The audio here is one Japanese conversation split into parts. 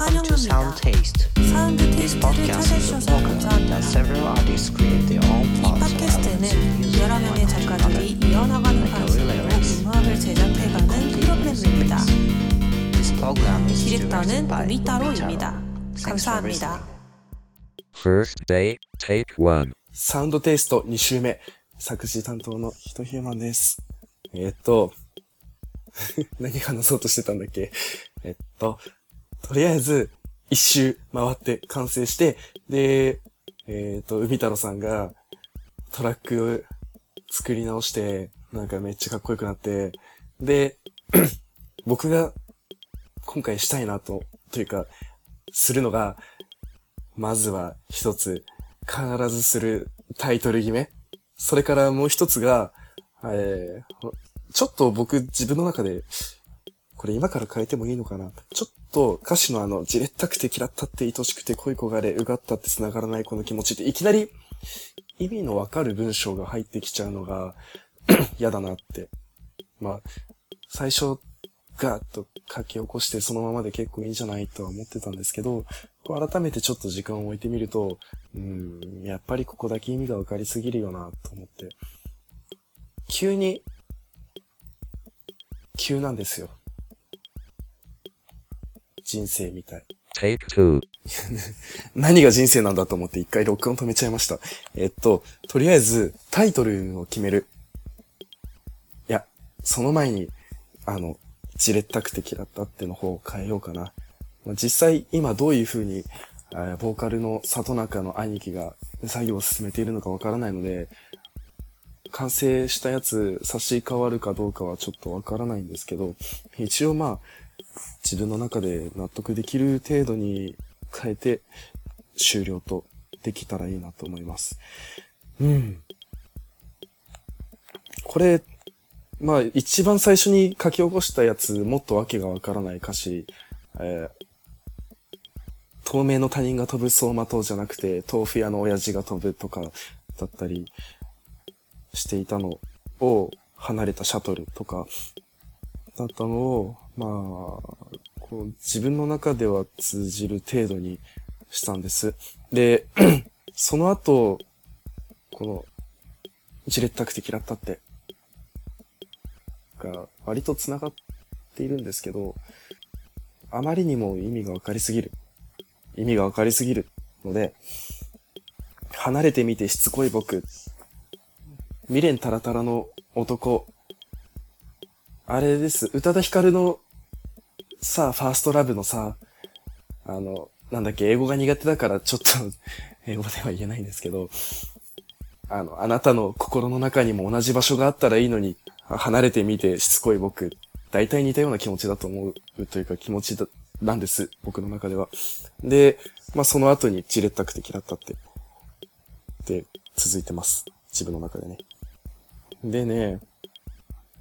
to Sound Taste. サウンドテイ This ストで podcast タ is デ a ショさん podcast が that several artists create their own 이 parts of 팟캐스트는 elements 여러 using 명의 one 작가들이 another. 이어나가는 like a 방식으로 lyrics. 음악을 제작해가는 프로그램입니다. This program is directed 디렉터는 by 우리타로입니다. Thanks for 감사합니다. listening. First day, take one. サウンドテイスト2週目、作詞担当のヒトヒューマンです。えーっと、何話そうとしてたんだっけえっと、 とりあえず、一周回って完成して、で、えーっと、海太郎さんがトラックを作り直して、なんかめっちゃかっこよくなって、で、僕が今回したいなと、というか、するのが、まずは一つ、必ずするタイトル決め。それからもう一つが、えー、ちょっと僕自分の中で、これ今から変えてもいいのかなちょっと歌詞のあの、じれったくて嫌ったって愛しくて恋焦がれ、うがったって繋がらないこの気持ちっていきなり意味のわかる文章が入ってきちゃうのが 嫌だなって。まあ、最初ガーッと書き起こしてそのままで結構いいんじゃないとは思ってたんですけど、改めてちょっと時間を置いてみると、うん、やっぱりここだけ意味がわかりすぎるよなと思って。急に、急なんですよ。人生みたい。何が人生なんだと思って一回録音止めちゃいました。えっと、とりあえずタイトルを決める。いや、その前に、あの、じれったくて嫌ったっての方を変えようかな。まあ実際今どういう風に、えーボーカルの里中の兄貴が作業を進めているのかわからないので、完成したやつ差し替わるかどうかはちょっとわからないんですけど、一応まあ、自分の中で納得できる程度に変えて終了とできたらいいなと思います。うん。これ、まあ一番最初に書き起こしたやつ、もっとわけがわからない歌詞、えー透明の他人が飛ぶ走馬灯じゃなくて、豆腐屋の親父が飛ぶとかだったりしていたのを、離れたシャトルとかだったのを、まあ、こう自分の中では通じる程度にしたんです。で、その後、この、じれったくて嫌ったって、が割と繋がっているんですけど、あまりにも意味がわかりすぎる。意味がわかりすぎるので、離れてみてしつこい僕、未練タラタラの男、あれです。宇多田ヒカルのさあ、ファーストラブのさ、あの、なんだっけ、英語が苦手だからちょっと 英語では言えないんですけど、あの、あなたの心の中にも同じ場所があったらいいのに、離れてみてしつこい僕、大体似たような気持ちだと思うというか気持ちだ、なんです。僕の中では。で、まあ、その後にじれったくて嫌ったって、で、続いてます。自分の中でね。でね、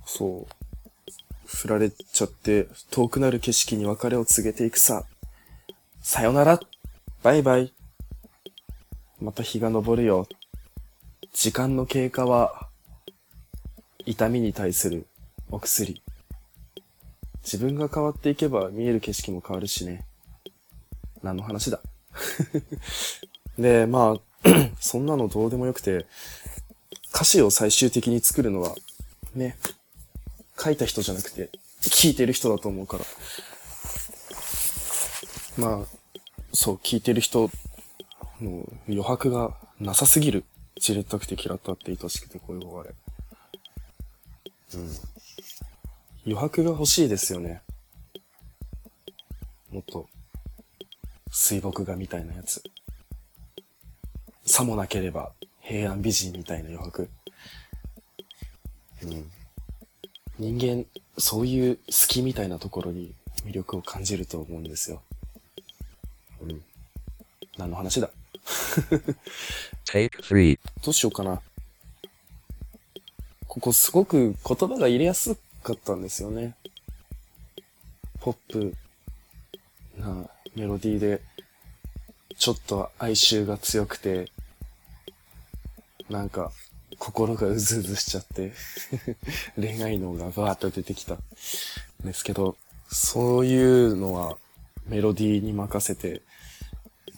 そう。振られちゃって、遠くなる景色に別れを告げていくさ。さよなら。バイバイ。また日が昇るよ。時間の経過は、痛みに対するお薬。自分が変わっていけば見える景色も変わるしね。何の話だ。で、まあ、そんなのどうでもよくて、歌詞を最終的に作るのは、ね、書いた人じゃなくて、聞いてる人だと思うから。まあ、そう、聞いてる人の余白がなさすぎる。じれったくて嫌ったって愛しくて恋焦がれ。うん。余白が欲しいですよね。もっと、水墨画みたいなやつ。さもなければ平安美人みたいな余白。うん。人間、そういう好きみたいなところに魅力を感じると思うんですよ。うん。何の話だ？Take three. どうしようかな。ここすごく言葉が入れやすかったんですよね。ポップなメロディーで、ちょっと哀愁が強くて、なんか、心がうずうずしちゃって、恋愛脳がバーッと出てきたんですけど、そういうのはメロディーに任せて、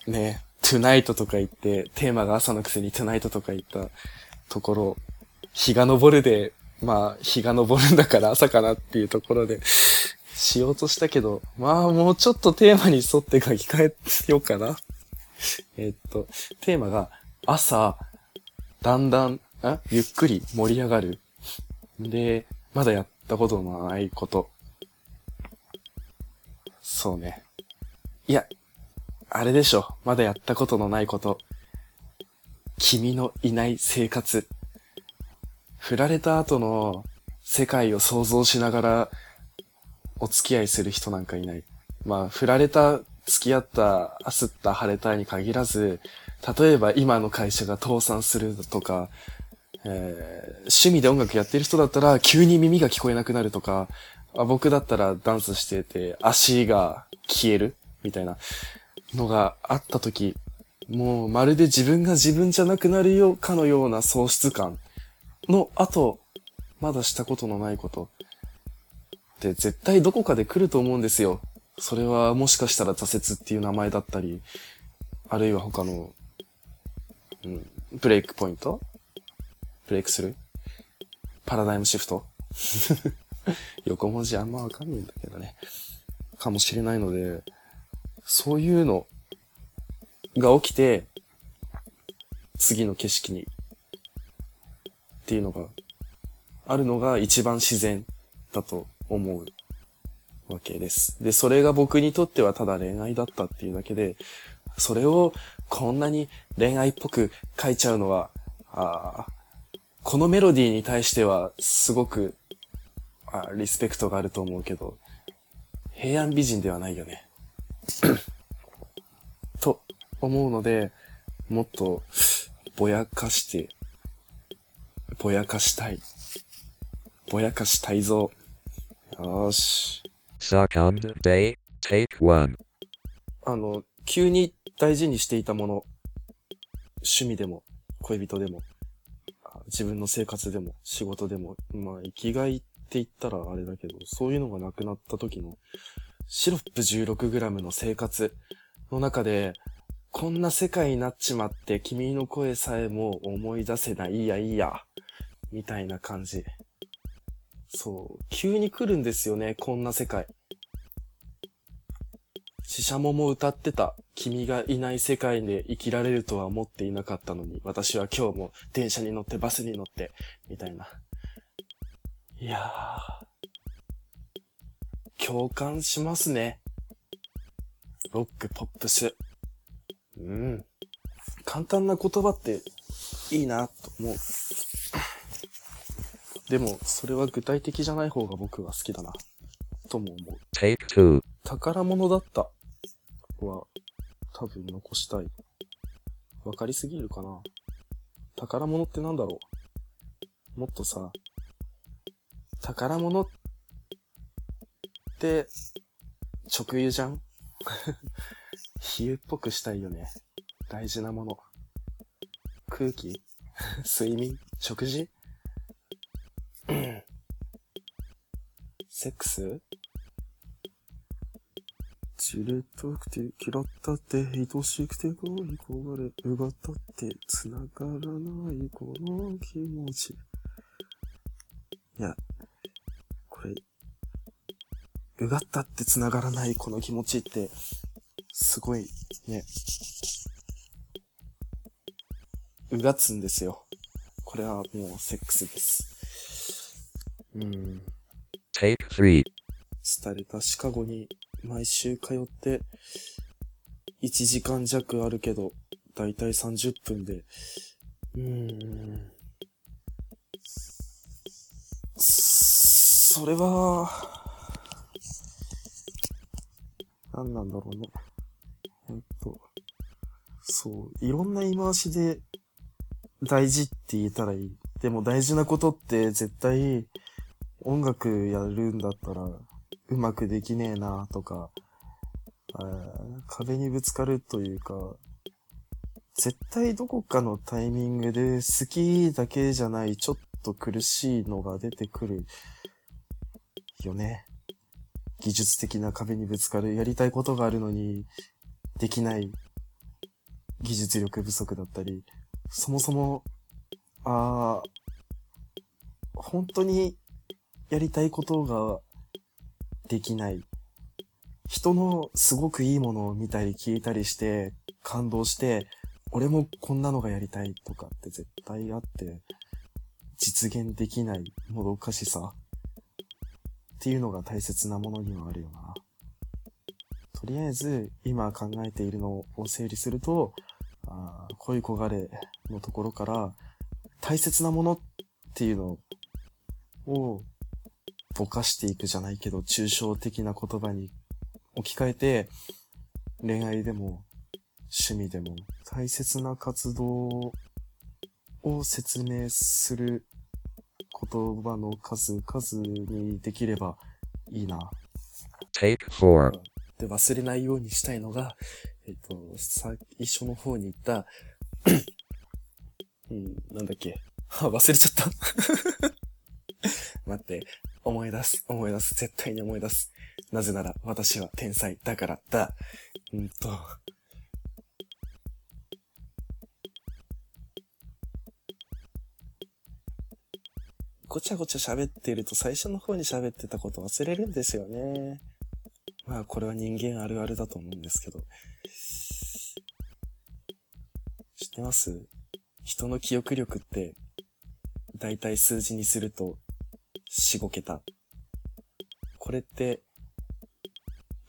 ね、トゥナイトとか言って、テーマが朝のくせにトゥナイトとか言ったところ、日が昇るで、まあ、日が昇るんだから朝かなっていうところで、しようとしたけど、まあ、もうちょっとテーマに沿って書き換えようかな。えっと、テーマが、朝、だんだん、あ？ゆっくり盛り上がる？で、まだやったことのないこと。そうね。いや、あれでしょ。まだやったことのないこと。君のいない生活。振られた後の世界を想像しながらお付き合いする人なんかいない。まあ、振られた、付き合った、焦った、晴れたに限らず、例えば今の会社が倒産するとか、えー趣味で音楽やってる人だったら急に耳が聞こえなくなるとか、あ僕だったらダンスしてて足が消えるみたいなのがあった時、もうまるで自分が自分じゃなくなるよかのような喪失感の後、まだしたことのないことって絶対どこかで来ると思うんですよ。それはもしかしたら挫折っていう名前だったり、あるいは他の、うん、ブレイクポイントブレイクする？パラダイムシフト？横文字あんまわかんないんだけどね。かもしれないので、そういうのが起きて、次の景色に、っていうのが、あるのが一番自然だと思うわけです。で、それが僕にとってはただ恋愛だったっていうだけで、それをこんなに恋愛っぽく書いちゃうのは、あーこのメロディーに対してはすごくあリスペクトがあると思うけど、平安美人ではないよね。と思うので、もっとぼやかして、ぼやかしたい。ぼやかしたいぞ。よーし。Second day, take one. あの、急に大事にしていたもの、趣味でも、恋人でも、あ自分の生活でも、仕事でも、まあ、生きがいって言ったらあれだけど、そういうのがなくなった時の、シロップ 16g の生活の中で、こんな世界になっちまって、君の声さえも思い出せない、いいやいいや、みたいな感じ。そう、急に来るんですよね、こんな世界。シシャモも歌ってた。君がいない世界で生きられるとは思っていなかったのに、私は今日も電車に乗ってバスに乗って、みたいな。いやー。共感しますね。ロック、ポップス。うん。簡単な言葉っていいなと思う。でも、それは具体的じゃない方が僕は好きだな。とも思う。宝物だったは多分残したい。わかりすぎるかな。宝物ってなんだろう。もっとさ、宝物って直輸じゃん？比喩っぽくしたいよね。大事なもの。空気？睡眠？食事？セックス？じれったくて嫌ったって愛しくて恋焦がれ奪ったって繋がらないこの気持ち。いや、これ、うがったって繋がらないこの気持ちって、すごいね、うがつんですよ。これはもうセックスです。うん。Take three. 廃れたシカゴに毎週通って、1時間弱あるけど、だいたい30分で、うーん。それは、何なんだろうね。えっと、そう、いろんな言い回しで大事って言えたらいい。でも大事なことって絶対音楽やるんだったらうまくできねえなとか、壁にぶつかるというか、絶対どこかのタイミングで好きだけじゃないちょっと苦しいのが出てくるよね。技術的な壁にぶつかる、やりたいことがあるのに、できない技術力不足だったり、そもそも、ああ、本当にやりたいことができない。人のすごくいいものを見たり聞いたりして、感動して、俺もこんなのがやりたいとかって絶対あって、実現できないもどかしさっていうのが大切なものにはあるよな。とりあえず、今考えているのを整理すると、あ恋焦がれのところから、大切なものっていうのを、ぼかしていくじゃないけど、抽象的な言葉に置き換えて、恋愛でも、趣味でも、大切な活動を説明する言葉の数々にできればいいな。Take 4. で、忘れないようにしたいのが、えっ、と、最初の方に言った、うん、なんだっけ。あ、忘れちゃった。待って、思い出す、思い出す、絶対に思い出す。なぜなら、私は天才だからだ。うんと。ごちゃごちゃ喋ってると最初の方に喋ってたこと忘れるんですよね。まあ、これは人間あるあるだと思うんですけど。知ってます？人の記憶力って、だいたい数字にすると、4、5桁。これって、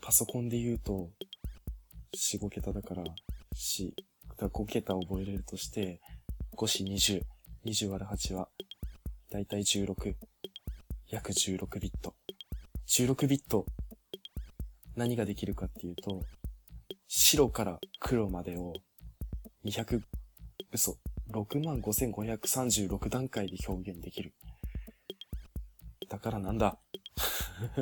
パソコンで言うと、4、5桁だから、4、だ5桁覚えれるとして、5、4、20。20割る8は、だいたい16。約16ビット。16ビット何ができるかっていうと、白から黒までを200、嘘、65,536段階で表現できる。だからなんだ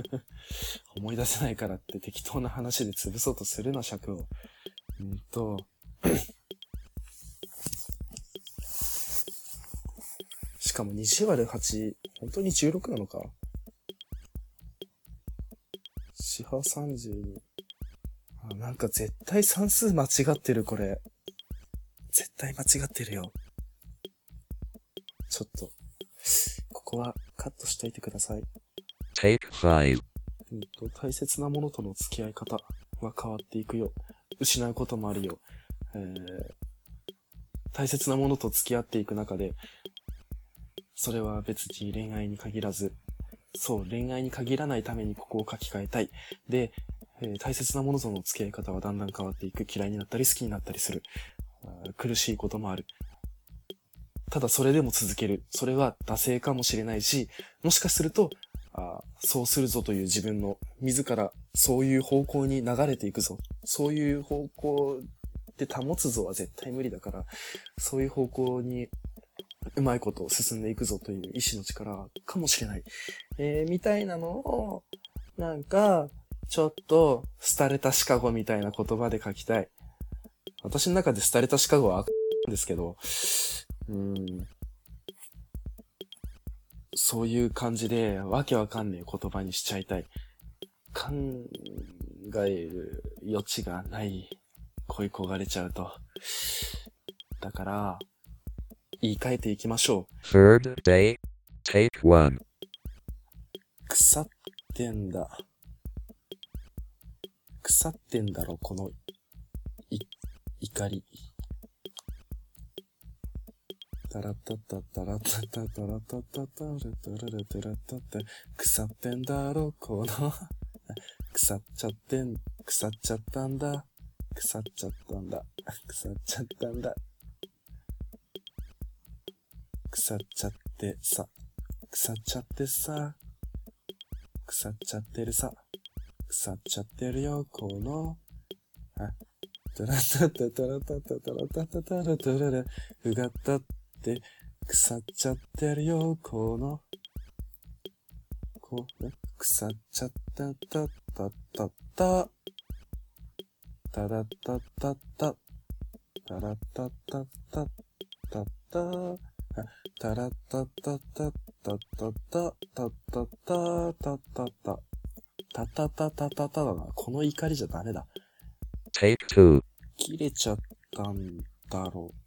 思い出せないからって適当な話で潰そうとするな、尺を。うんと、しかも20割る8、本当に16なのか四波32。あ、なんか絶対算数間違ってる、これ。絶対間違ってるよ。ちょっと、ここはしといてください。Take 5. うんと、大切なものとの付き合い方は変わっていくよ。失うこともあるよ。えー、大切なものと付き合っていく中で、それは別に恋愛に限らず、そう、恋愛に限らないためにここを書き換えたい。で、えー大切なものとの付き合い方はだんだん変わっていく。嫌いになったり好きになったりする。苦しいこともある。ただそれでも続ける。それは惰性かもしれないし、もしかすると、あそうするぞという自分の、自らそういう方向に流れていくぞ。そういう方向で保つぞは絶対無理だから、そういう方向にうまいこと進んでいくぞという意志の力かもしれない。えー、みたいなのを、なんか、ちょっと、廃れたシカゴみたいな言葉で書きたい。私の中で廃れたシカゴは悪なんですけど、うーん。そういう感じで、わけわかんねえ言葉にしちゃいたい。考える余地がない恋焦がれちゃうと。だから、言い換えていきましょう。Third day. Take 1. 腐ってんだ。腐ってんだろ、この、い、怒り。タラッタッタッタラッタッタタラッタッタタラタララタラッタッタ腐ってんだろ、この、腐っちゃってん、腐っちゃったんだ。腐っちゃったんだ。腐っちゃったんだ。腐っちゃってさ。腐っちゃってさ。腐っちゃってるさ。腐っちゃってるよ、この。あ、タラタタタラタタタラタタタラタララ。うがったって、腐っちゃってるよ、この。こう、腐っちゃったたたたた。たらたたた。たらたたたたた。たらたたたたたたたたたたたたた。たたたたたただな。この怒りじゃダメだ。Take 2. 切れちゃったんだろう。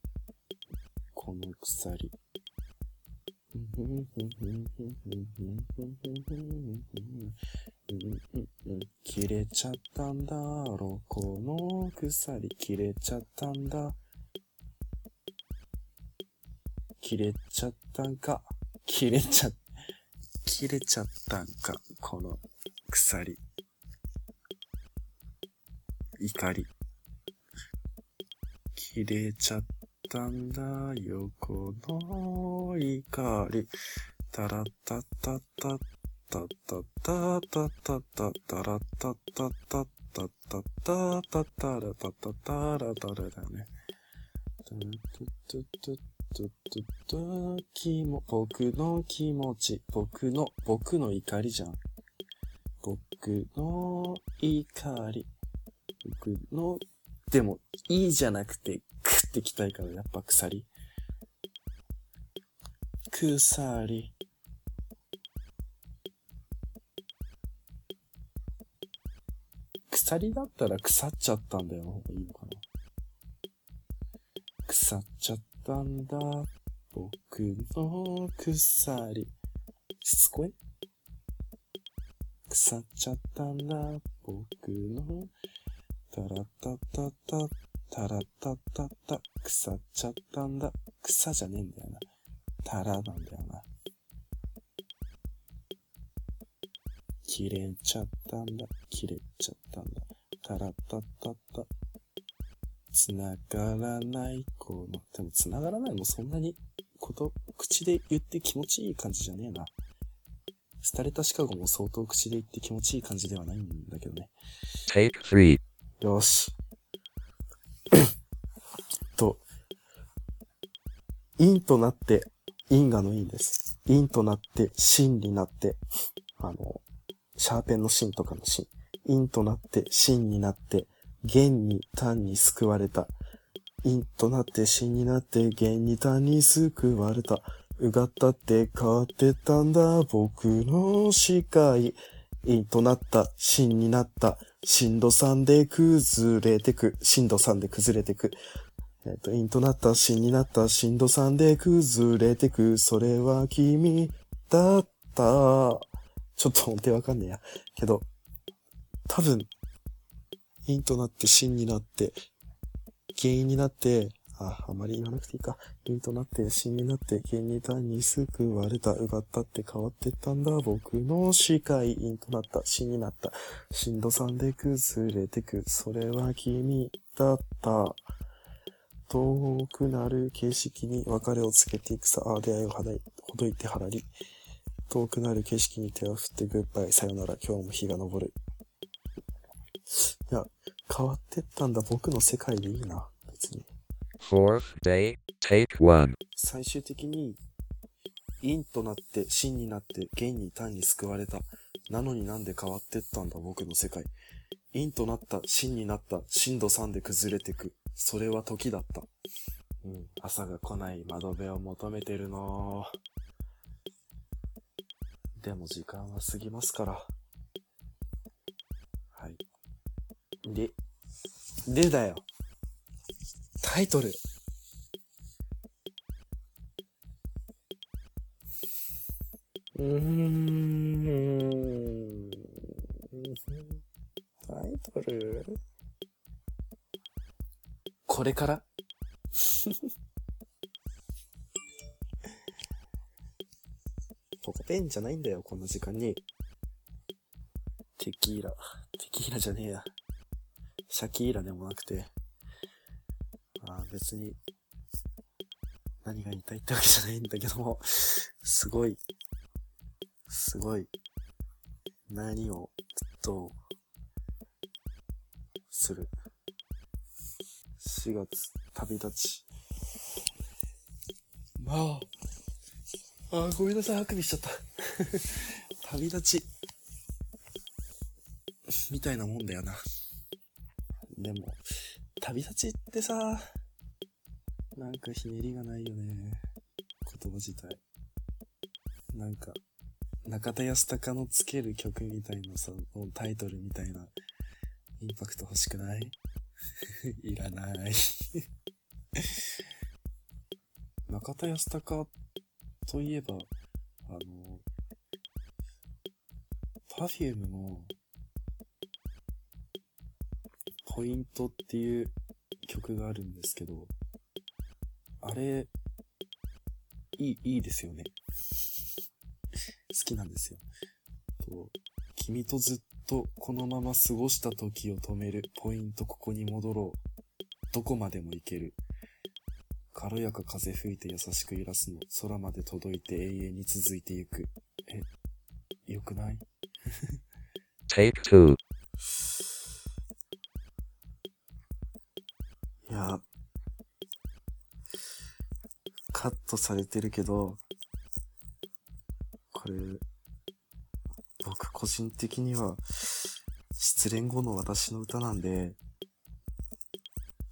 の鎖。切れちゃったんだろう。この鎖切れちゃったんだ。切れちゃったんか。切れちゃ、切れちゃったんか。この鎖。怒り。切れちゃったたんだよ、この怒り。タラッタッタッタッタッタッタッタッタッタッタラッタッタッタッタッタッタッタッタラタッタッタラタラだね。トゥトゥトゥトゥトゥトゥ気も、僕の気持ち、僕の、僕の怒りじゃん。僕の怒り。僕の、でも、いいじゃなくて、ってきたいから、やっぱ鎖。鎖。鎖だったら腐っちゃったんだよの方がいいのかな。腐っちゃったんだ。僕の鎖。しつこい？腐っちゃったんだ。僕のタラッタッタッタッタラッタッタッタ腐っちゃったんだ。草じゃねえんだよな。タラなんだよな。切れちゃったんだ。切れちゃったんだ。タラッタッタッタ。繋がらない、この、でも繋がらないもそんなに、こと、口で言って気持ちいい感じじゃねえな。廃れたシカゴも相当口で言って気持ちいい感じではないんだけどね。Take 3. よし。陰となって、因果の因です。陰となって、真になって、あの、シャーペンの芯とかの芯。陰となって、真になって、弦に単に救われた。陰となって、真になって、弦に単に救われた。うがったって変わってたんだ、僕の視界。陰となった、真になった、震度3で崩れてく。震度3で崩れてく。えっ、と、陰となった、真になった、震度3で崩れてく。それは君だった。ちょっと音程わかんねえや。けど、多分、陰となって、真になって、原因になって、あ、あまり言わなくていいか。陰となって、真になって、原因に単に救われた。うがったって変わってったんだ。僕の視界。陰となった、真になった。震度3で崩れてく。それは君だった。遠くなる景色に別れをつけていくさ。あ、出会いをはだいほどいてはらり。遠くなる景色に手を振ってグッバイ。さよなら。今日も日が昇る。いや、変わってったんだ。僕の世界でいいな。別に。Fourth day. Take 1. 最終的に、陰となって、真になって、元に単に救われた。なのになんで変わってったんだ、僕の世界。陰となった、真になった、震度3で崩れてく。それは時だった。うん、朝が来ない窓辺を求めてるのでも時間は過ぎますから。はい。で、でだよ。タイトル。うーん。タイトルこれから？ポコペンじゃないんだよ、こんな時間に。テキーラ。テキーラじゃねえや。シャキーラでもなくて。あー別に、何が言いたいってわけじゃないんだけども、すごい、すごい、何を、どう、する。4月、旅立ち。まあ、あー、ごめんなさい、あくびしちゃった。旅立ち。みたいなもんだよな。でも、旅立ちってさ、なんかひねりがないよね。言葉自体。なんか、中田康隆のつける曲みたいなさ、のタイトルみたいな、インパクト欲しくない？いらない。中田康隆といえば、あの、パフュームの、ポイントっていう曲があるんですけど、あれ、いい、いいですよね。好きなんですよ。と君とずっとこのまま過ごした時を止める。ポイントここに戻ろう。どこまでも行ける。軽やか風吹いて優しく揺らすの。空まで届いて永遠に続いてゆく。え、よくない？Take 2. いや、カットされてるけど、これ、僕個人的には、失恋後の私の歌なんで、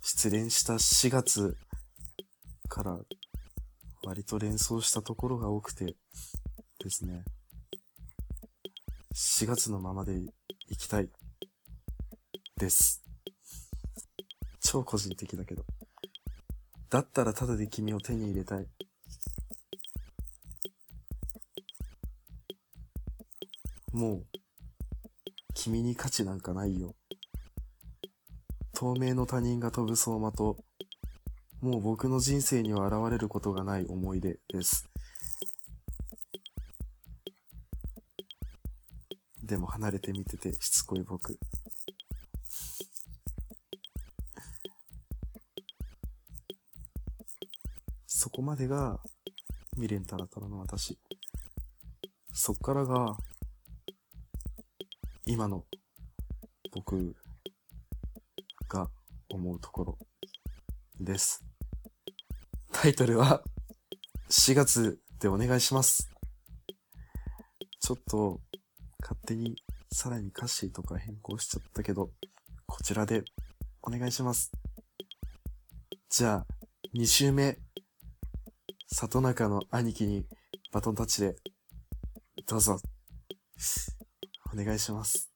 失恋した4月から割と連想したところが多くてですね、4月のままでいきたいです。超個人的だけど。だったらただで君を手に入れたい。もう、君に価値なんかないよ。透明の他人が飛ぶ走馬灯。もう僕の人生には現れることがない思い出です。でも離れてみててしつこい僕。そこまでが未練たらたらの私。そっからが今の僕が思うところです。タイトルは4月でお願いします。ちょっと勝手にさらに歌詞とか変更しちゃったけど、こちらでお願いします。じゃあ、2週目、里中の兄貴にバトンタッチで、どうぞ、お願いします。